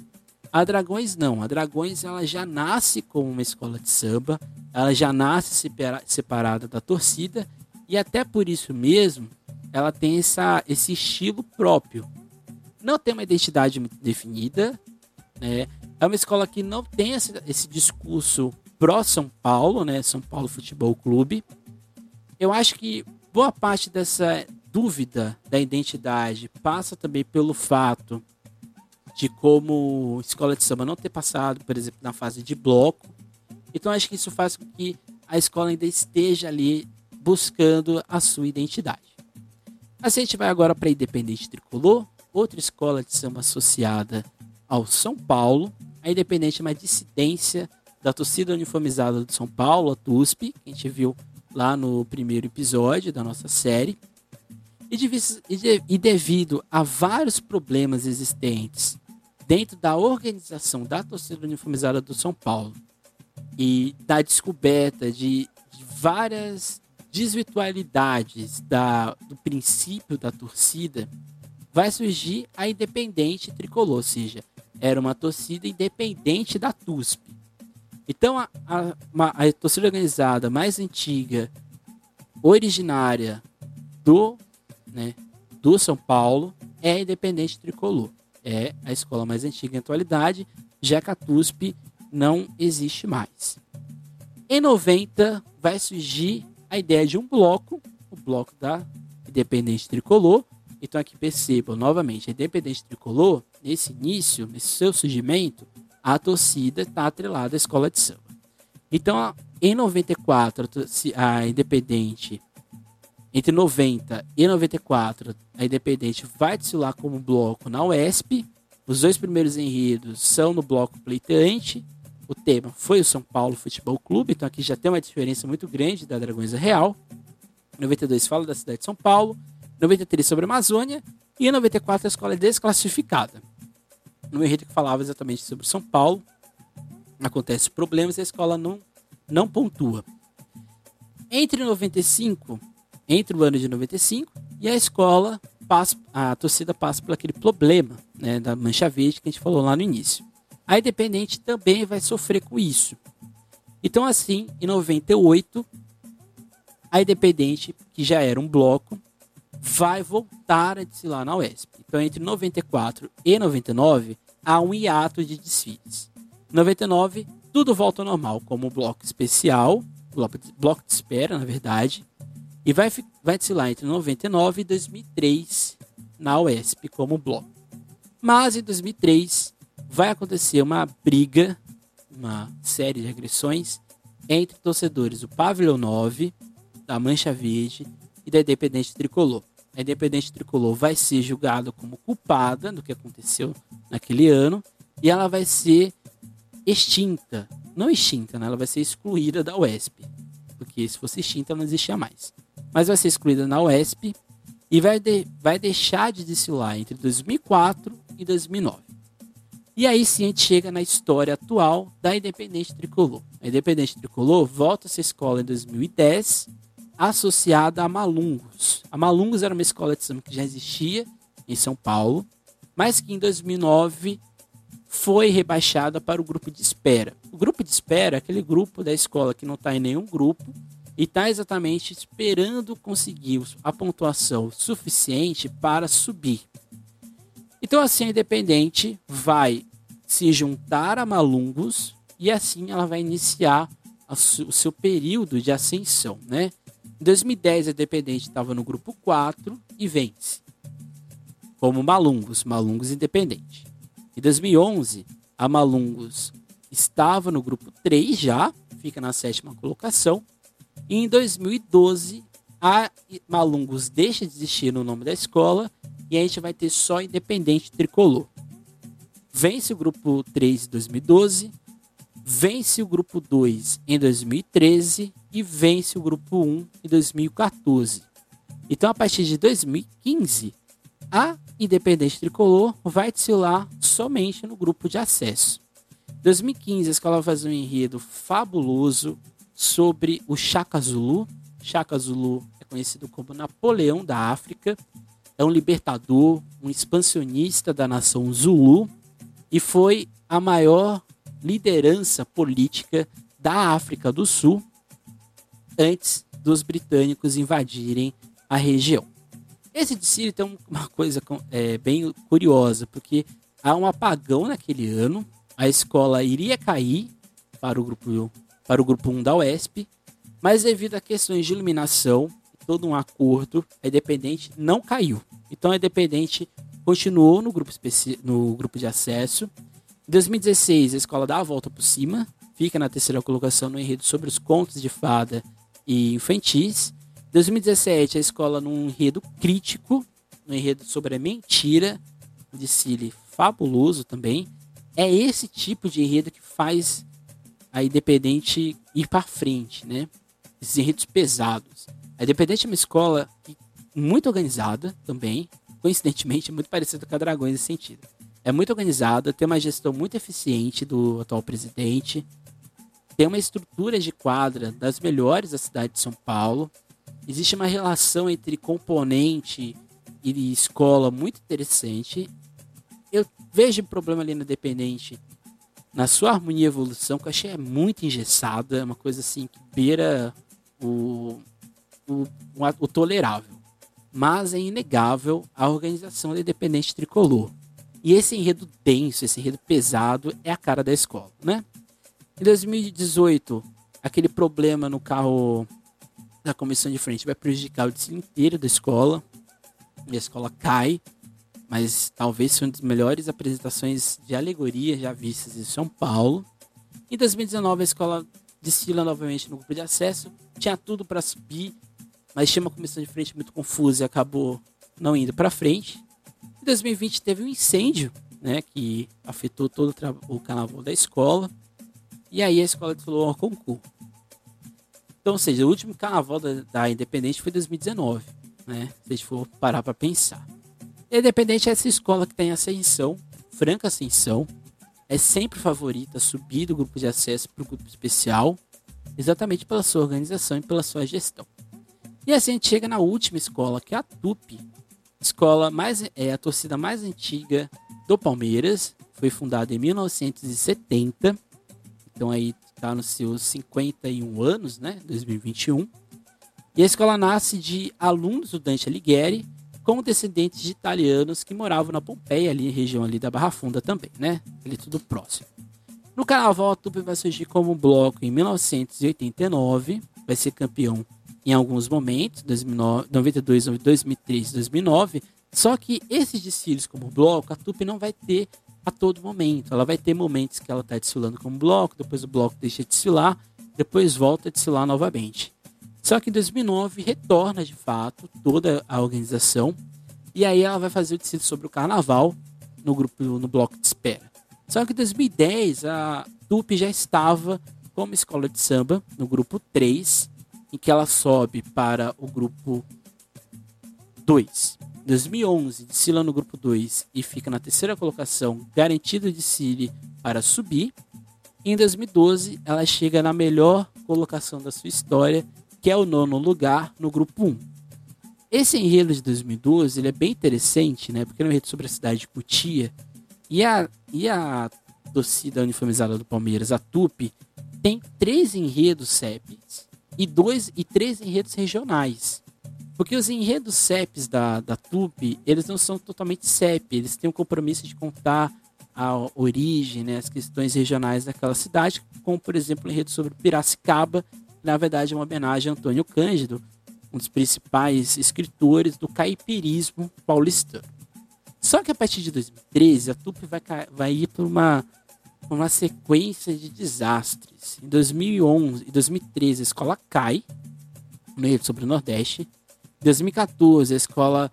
a Dragões não. A Dragões ela já nasce como uma escola de samba, ela já nasce separa, separada da torcida e até por isso mesmo ela tem essa, esse estilo próprio. Não tem uma identidade muito definida, né? É uma escola que não tem esse, esse discurso pró São Paulo, né? São Paulo Futebol Clube. Eu acho que boa parte dessa dúvida da identidade passa também pelo fato de como escola de samba não ter passado, por exemplo, na fase de bloco. Então acho que isso faz com que a escola ainda esteja ali buscando a sua identidade. Assim, a gente vai agora para Independente Tricolor, outra escola de samba associada ao São Paulo. A Independente é uma dissidência da torcida uniformizada do São Paulo, a TUSP, que a gente viu lá no primeiro episódio da nossa série. E, de, e devido a vários problemas existentes dentro da organização da torcida uniformizada do São Paulo e da descoberta de, de várias desvirtualidades da, do princípio da torcida, vai surgir a independente tricolor, ou seja, era uma torcida independente da TUSP. Então, a, a, a torcida organizada mais antiga, originária do, né, do São Paulo, é a Independente Tricolor. É a escola mais antiga em atualidade, já que a TUSP não existe mais. Em 90, vai surgir a ideia de um bloco, o bloco da Independente Tricolor. Então, aqui percebam novamente, a Independente Tricolor, nesse início, nesse seu surgimento, a torcida está atrelada à escola de samba. Então, em 94, a Independente, entre 90 e 94, a Independente vai desfilar como bloco na UESP. Os dois primeiros enredos são no bloco pleiteante. O tema foi o São Paulo Futebol Clube, então aqui já tem uma diferença muito grande da Dragões Real. 92 fala da cidade de São Paulo, 93 sobre a Amazônia e em 94 a escola é desclassificada no enredo que falava exatamente sobre São Paulo, acontece problemas e a escola não, não pontua. Entre 95, entre o ano de 95 e a escola passa, a torcida passa por aquele problema né, da mancha verde que a gente falou lá no início. a Independente também vai sofrer com isso. Então, assim, em 98, a Independente, que já era um bloco, vai voltar a desfilar na UESP. Então, entre 94 e 99, há um hiato de desfiles. Em 99, tudo volta ao normal, como bloco especial, bloco de, espera, na verdade, e vai, vai desfilar entre 99 e 2003 na UESP como bloco. Mas em 2003 vai acontecer uma briga, uma série de agressões entre torcedores do Pavilhão 9, da Mancha Verde e da Independente Tricolor. A Independente Tricolor vai ser julgada como culpada do que aconteceu naquele ano e ela vai ser extinta. Não extinta, né? ela vai ser excluída da UESP. Porque se fosse extinta, não existia mais. Mas vai ser excluída na UESP e vai, de, vai deixar de desfilar entre 2004 e 2009. E aí sim a gente chega na história atual da Independente Tricolor. A Independente Tricolor volta a ser escola em 2010, associada a Malungos. A Malungos era uma escola de samba que já existia em São Paulo, mas que em 2009 foi rebaixada para o grupo de espera. O grupo de espera é aquele grupo da escola que não está em nenhum grupo e está exatamente esperando conseguir a pontuação suficiente para subir. Então, assim, a Independente vai se juntar a Malungos e assim ela vai iniciar o seu período de ascensão, né? Em 2010, a Independente estava no grupo 4 e vence. Como Malungos, Malungos Independente. Em 2011, a Malungos estava no grupo 3 já, fica na sétima colocação. E em 2012, a Malungos deixa de existir no nome da escola e a gente vai ter só Independente Tricolor. Vence o grupo 3 em 2012, vence o grupo 2 em 2013 e vence o grupo 1 em 2014. Então, a partir de 2015, a Independente Tricolor vai desfilar somente no grupo de acesso. Em 2015, a escola fazer um enredo fabuloso sobre o Chaka Zulu. Chaka Zulu é conhecido como Napoleão da África é um libertador, um expansionista da nação Zulu e foi a maior liderança política da África do Sul antes dos britânicos invadirem a região. Esse desfile tem uma coisa é, bem curiosa, porque há um apagão naquele ano, a escola iria cair para o grupo, para o grupo 1 da UESP, mas devido a questões de iluminação todo um acordo, a Independente não caiu. Então a Independente continuou no grupo, no grupo de acesso. Em 2016, a escola dá a volta por cima, fica na terceira colocação no enredo sobre os contos de fada e infantis. Em 2017, a escola num enredo crítico, no enredo sobre a mentira, de Cile fabuloso também. É esse tipo de enredo que faz a Independente ir para frente, né? Esses enredos pesados. A Independente é uma escola muito organizada também. Coincidentemente, muito parecida com a Dragões nesse sentido. É muito organizada, tem uma gestão muito eficiente do atual presidente, tem uma estrutura de quadra das melhores da cidade de São Paulo. Existe uma relação entre componente e escola muito interessante. Eu vejo um problema ali na Independente na sua harmonia e evolução, que eu achei é muito engessada, é uma coisa assim que beira o o, o tolerável. Mas é inegável a organização da Independente Tricolor. E esse enredo denso, esse enredo pesado, é a cara da escola, né? Em 2018, aquele problema no carro da comissão de frente vai prejudicar o desfile inteiro da escola. E a escola cai, mas talvez seja uma das melhores apresentações de alegoria já vistas em São Paulo. Em 2019, a escola desfila novamente no grupo de acesso, tinha tudo para subir, mas tinha uma comissão de frente muito confusa e acabou não indo para frente. Em 2020 teve um incêndio, né, que afetou todo o carnaval da escola. E aí a escola falou ao concurso. Então, ou seja, o último carnaval da, da Independente foi 2019, né? Se a gente for parar para pensar. A Independente é essa escola que tem ascensão, franca ascensão, é sempre favorita subir do grupo de acesso para o grupo especial, exatamente pela sua organização e pela sua gestão. E assim a gente chega na última escola, que é a TUP, escola mais é a torcida mais antiga do Palmeiras, foi fundada em 1970, então aí está nos seus 51 anos, né, 2021. E a escola nasce de alunos do Dante Alighieri com descendentes de italianos que moravam na Pompeia, ali região ali da Barra Funda também, né? Ali tudo próximo. No carnaval, a Tupi vai surgir como bloco em 1989, vai ser campeão em alguns momentos, 2009, 92, 2003, 2009. Só que esses desfiles como bloco, a Tupi não vai ter a todo momento. Ela vai ter momentos que ela está desfilando como bloco, depois o bloco deixa de desfilar, depois volta a desfilar novamente. Só que em 2009 retorna de fato toda a organização e aí ela vai fazer o desfile sobre o carnaval no grupo no bloco de espera. Só que em 2010 a Tupi já estava como escola de samba no grupo 3 em que ela sobe para o grupo 2. Em 2011, desfila no grupo 2 e fica na terceira colocação, garantido de Siri para subir. Em 2012, ela chega na melhor colocação da sua história, que é o nono lugar no grupo 1. Esse enredo de 2012 ele é bem interessante, né? Porque é um enredo sobre a cidade de Cutia. E a, e a torcida uniformizada do Palmeiras, a Tupi, tem três enredos CEPs e dois e três enredos regionais. Porque os enredos CEPs da, da TUP, eles não são totalmente CEP, eles têm o compromisso de contar a origem, né, as questões regionais daquela cidade, como por exemplo o enredo sobre Piracicaba, que na verdade é uma homenagem a Antônio Cândido, um dos principais escritores do caipirismo paulistano. Só que a partir de 2013, a TUP vai, vai ir para uma uma sequência de desastres. Em 2011 e 2013 a escola cai no enredo sobre o Nordeste. Em 2014 a escola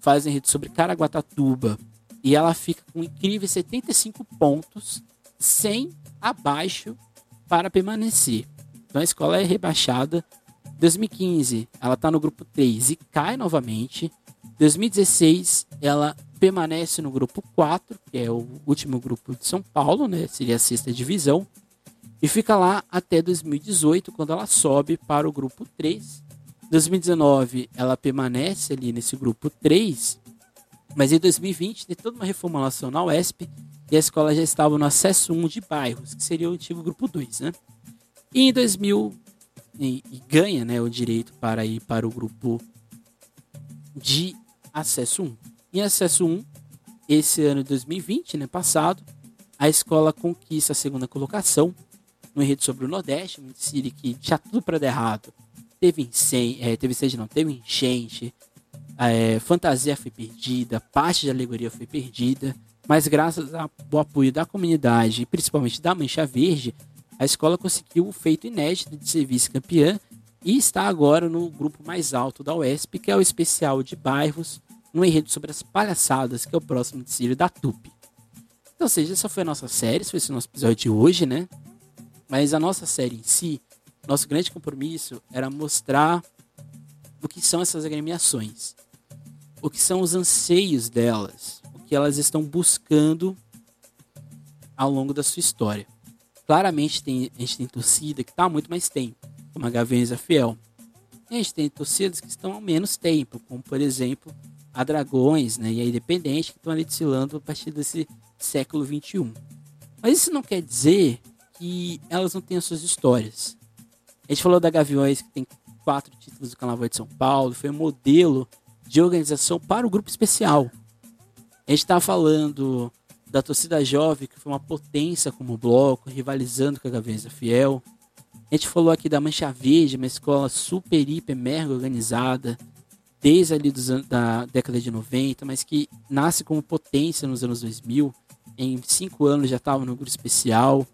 faz enredo sobre Caraguatatuba e ela fica com incríveis 75 pontos, 100 abaixo para permanecer. Então a escola é rebaixada. Em 2015 ela está no grupo 3 e cai novamente. Em 2016 ela permanece no grupo 4, que é o último grupo de São Paulo, né? Seria a sexta divisão. E fica lá até 2018, quando ela sobe para o grupo 3. 2019, ela permanece ali nesse grupo 3. Mas em 2020, tem toda uma reformulação na UESP e a escola já estava no acesso 1 de bairros, que seria o antigo grupo 2, né? E em 2000, e, e ganha né, o direito para ir para o grupo de acesso 1. Em acesso 1, esse ano de 2020, né, passado, a escola conquista a segunda colocação no enredo sobre o Nordeste, um Siri que tinha tudo para dar errado. Teve incêndio, é, teve incêndio não, teve enchente, é, fantasia foi perdida, parte de alegoria foi perdida, mas graças ao apoio da comunidade, principalmente da Mancha Verde, a escola conseguiu o feito inédito de ser vice-campeã e está agora no grupo mais alto da UESP, que é o especial de bairros, no enredo sobre as palhaçadas, que é o próximo desfile da Tupi. Então, seja, essa foi a nossa série, esse foi o nosso episódio de hoje, né? Mas a nossa série em si, nosso grande compromisso era mostrar o que são essas agremiações, o que são os anseios delas, o que elas estão buscando ao longo da sua história. Claramente tem, a gente tem torcida que está há muito mais tempo, como a Gaviões Fiel. E a gente tem torcidas que estão há menos tempo, como por exemplo a Dragões né, e a Independente, que estão ali desfilando a partir desse século XXI. Mas isso não quer dizer que elas não tenham suas histórias. A gente falou da Gaviões, que tem quatro títulos do Carnaval de São Paulo, foi um modelo de organização para o grupo especial. A gente está falando da torcida jovem, que foi uma potência como bloco, rivalizando com a Gaviões da Fiel. A gente falou aqui da Mancha Verde, uma escola super, hiper, mega organizada, desde ali dos, da década de 90, mas que nasce como potência nos anos 2000. Em cinco anos já estava no grupo especial.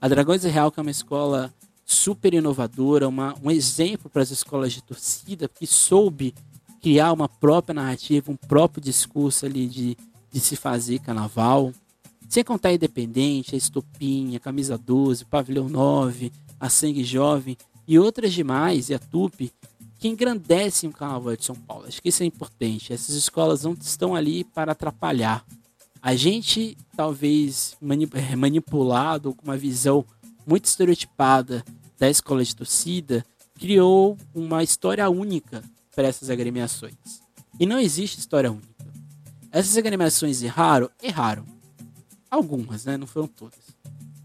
A Dragões Real, que é uma escola super inovadora, uma, um exemplo para as escolas de torcida, que soube criar uma própria narrativa, um próprio discurso ali de, de se fazer carnaval. Sem contar a Independente, a Estopinha, a Camisa 12, o Pavilhão 9, a Sangue Jovem e outras demais, e a Tupi, que engrandecem o Carnaval de São Paulo. Acho que isso é importante. Essas escolas não estão ali para atrapalhar. A gente, talvez é, manipulado com uma visão muito estereotipada da escola de torcida, criou uma história única para essas agremiações. E não existe história única. Essas agremiações erraram? Erraram. algumas, né? Não foram todas.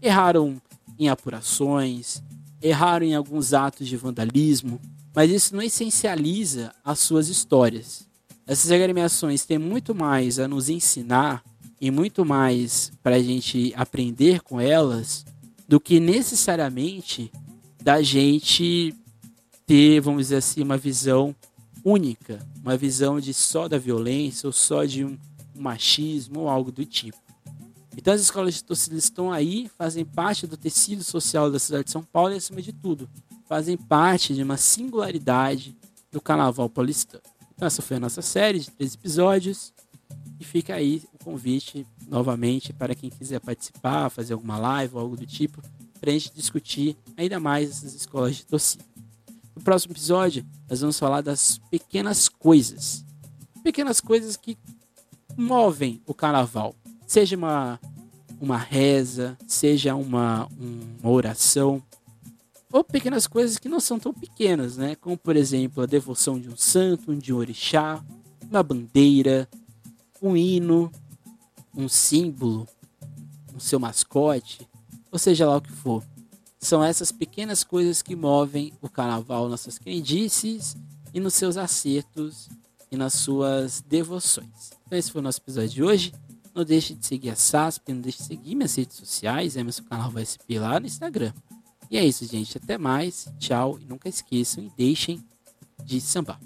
Erraram em apurações, erraram em alguns atos de vandalismo, mas isso não essencializa as suas histórias. Essas agremiações têm muito mais a nos ensinar e muito mais para a gente aprender com elas do que necessariamente da gente ter, vamos dizer assim, uma visão única, uma visão de só da violência ou só de um, machismo ou algo do tipo. Então as escolas de torcida estão aí, fazem parte do tecido social da cidade de São Paulo e, acima de tudo, fazem parte de uma singularidade do carnaval paulistano. Então essa foi a nossa série de três episódios. E fica aí o convite novamente para quem quiser participar, fazer alguma live ou algo do tipo, gente discutir ainda mais essas escolas de torcida. No próximo episódio, nós vamos falar das pequenas coisas. Pequenas coisas que movem o carnaval. Seja uma, uma reza, seja uma, uma oração, ou pequenas coisas que não são tão pequenas, né? Como, por exemplo, a devoção de um santo, de um orixá, uma bandeira, um hino, um símbolo, um seu mascote, ou seja lá o que for. São essas pequenas coisas que movem o carnaval nas suas crendices e nos seus acertos e nas suas devoções. Então esse foi o nosso episódio de hoje. Não deixe de seguir a SASP, não deixe de seguir minhas redes sociais, Emerson Carnaval SP lá no Instagram. E é isso, gente. Até mais. Tchau. E nunca esqueçam e deixem de sambar.